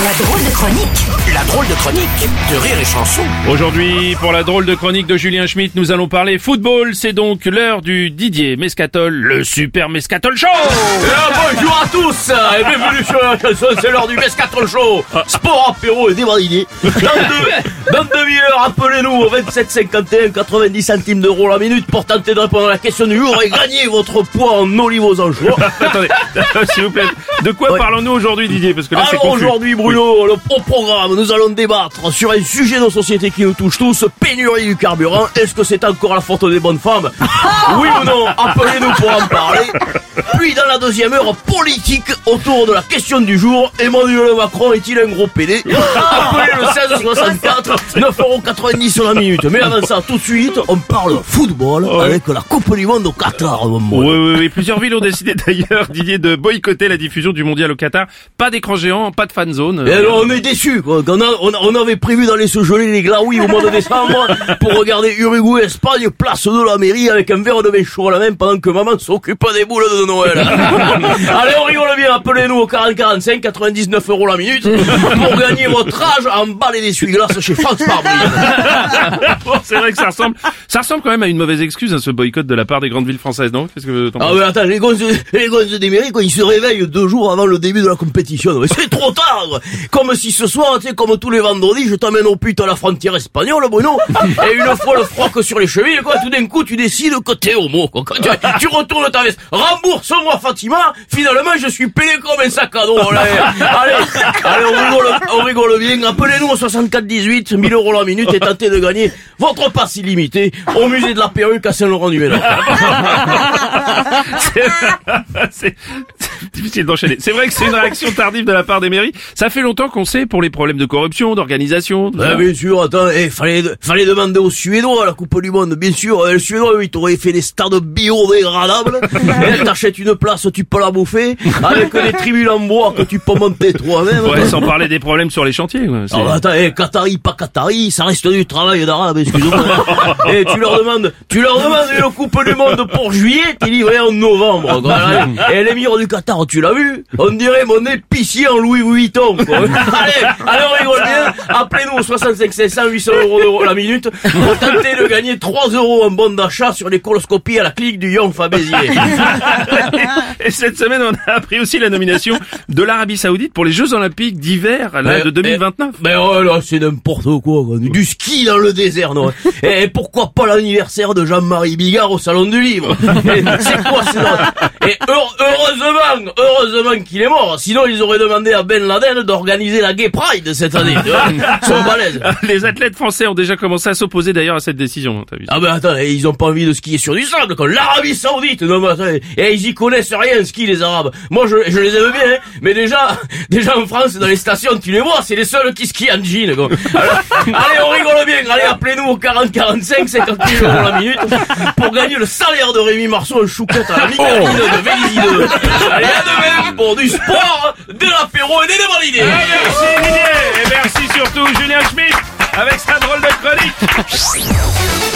La drôle de chronique La drôle de chronique de Rire et Chanson. Aujourd'hui, pour la drôle de chronique de Julien Schmitt, nous allons parler football. C'est donc l'heure du Didier Mescatol, le super Mescatol Show Eh, bonjour à tous et bienvenue sur la chanson, c'est l'heure du Mescatron Show Sport, apéro et Dans deux, dans demi-heure, appelez-nous au 27 51 90 centimes d'euros la minute pour tenter de répondre à la question du jour et gagner votre poids en olive aux anchois. Attendez, s'il vous plaît, de quoi Ouais. parlons-nous aujourd'hui Didier Parce que là Alors aujourd'hui Bruno, le au programme, nous allons débattre sur un sujet de société qui nous touche tous, pénurie du carburant. Est-ce que c'est encore la faute des bonnes femmes? Oui ou non? Appelez-nous pour en parler. Puis la deuxième heure, politique autour de la question du jour, Emmanuel Macron est-il un gros PD Appelez le 1664, 9,90€ sur la minute. Mais avant ça, tout de suite, on parle football avec la Coupe du Monde au Qatar. Oui, oui, oui. Plusieurs villes ont décidé d'ailleurs, Didier, de boycotter la diffusion du mondial au Qatar. Pas d'écran géant, pas de fan zone. Et alors, on est déçus, quoi. On, a- on, a- on avait prévu d'aller se geler les glaouis au mois de décembre pour regarder Uruguay-Espagne, place de la mairie avec un verre de vin chaud à la main pendant que maman s'occupe des boules de Noël. Allez, on rigole bien. Appelez-nous au 40 45, 99 euros la minute pour gagner votre âge en balai d'essuie-glace chez France Barbie. Bon, c'est vrai que ça ressemble, ça ressemble quand même à une mauvaise excuse, hein, ce boycott de la part des grandes villes françaises, non? Qu'est-ce que t'en Ah penses? mais attends, les gonzes des mairies, quoi, ils se réveillent deux jours avant le début de la compétition. Mais c'est trop tard quoi. Comme si ce soir, tu sais, comme tous les vendredis, je t'emmène au pute à la frontière espagnole, Bruno. Et une fois le froc sur les chevilles, quoi, tout d'un coup, tu décides que t'es homo, quoi. Quand tu, tu retournes ta veste. Rembourse-moi, Finalement, je suis payé comme un sac à dos. Allez, allez, allez, on rigole, on rigole bien. Appelez-nous au 64 18, 1000 euros la minute et tentez de gagner votre passe illimité au musée de la perruque à Saint-Laurent-du-Ménard. difficile d'enchaîner. C'est vrai que c'est une réaction tardive de la part des mairies. Ça fait longtemps qu'on sait pour les problèmes de corruption, d'organisation. Ah, bien sûr, attends, eh, fallait, fallait demander aux Suédois à la Coupe du Monde, bien sûr. Eh, Les Suédois, ils t'auraient fait des stades biodégradables. Et t'achètes une place, tu peux la bouffer, avec des tribunes en bois que tu peux monter toi-même. Ouais, sans parler des problèmes sur les chantiers. quoi. C'est- Alors attends, eh, Qatari, pas Qatari, ça reste du travail d'arabe, excuse-moi. Et tu leur demandes, tu leur demandes une coupe du monde pour juillet, t'es livré en novembre. quoi. Et l'émir du Qatar, tu l'as vu On dirait mon épicier en Louis Vuitton. Quoi. allez, allez, on rigole bien. Appelez-nous au 65 500 800 euros la minute pour tenter de gagner 3 euros en bon d'achat sur les coloscopies à la clinique du Yon Fabézier. Et cette semaine, on a appris aussi la nomination de l'Arabie Saoudite pour les Jeux Olympiques d'hiver là, de 2029. Mais oh là, c'est n'importe quoi, quoi. Du ski dans le désert, non Et pourquoi pas l'anniversaire de Jean-Marie Bigard au Salon du Livre Et C'est quoi Et heure- heureusement, heureusement qu'il est mort. Sinon, ils auraient demandé à Ben Laden d'organiser la Gay Pride cette année. Ils sont balèzes. Les athlètes français ont déjà commencé à s'opposer d'ailleurs à cette décision. hein, vu Ah ben attends, et ils ont pas envie de skier sur du sable, comme l'Arabie Saoudite. Non mais attends, et ils y connaissent rien, ski les Arabes. Moi je, je les aime bien, hein, mais déjà, déjà en France, dans les stations, tu les vois, c'est les seuls qui skient en jean. Quoi. Alors, allez, on rigole bien, allez, appelez-nous au 40 45 50 000 euros la minute pour gagner le salaire de Rémi Marceau en chouquette à la micaline de Vélizy 2. Allez, à demain pour du sport, de l'apéro et des dévalidés. Merci Didier et merci surtout Julien Schmitt avec sa drôle de chronique.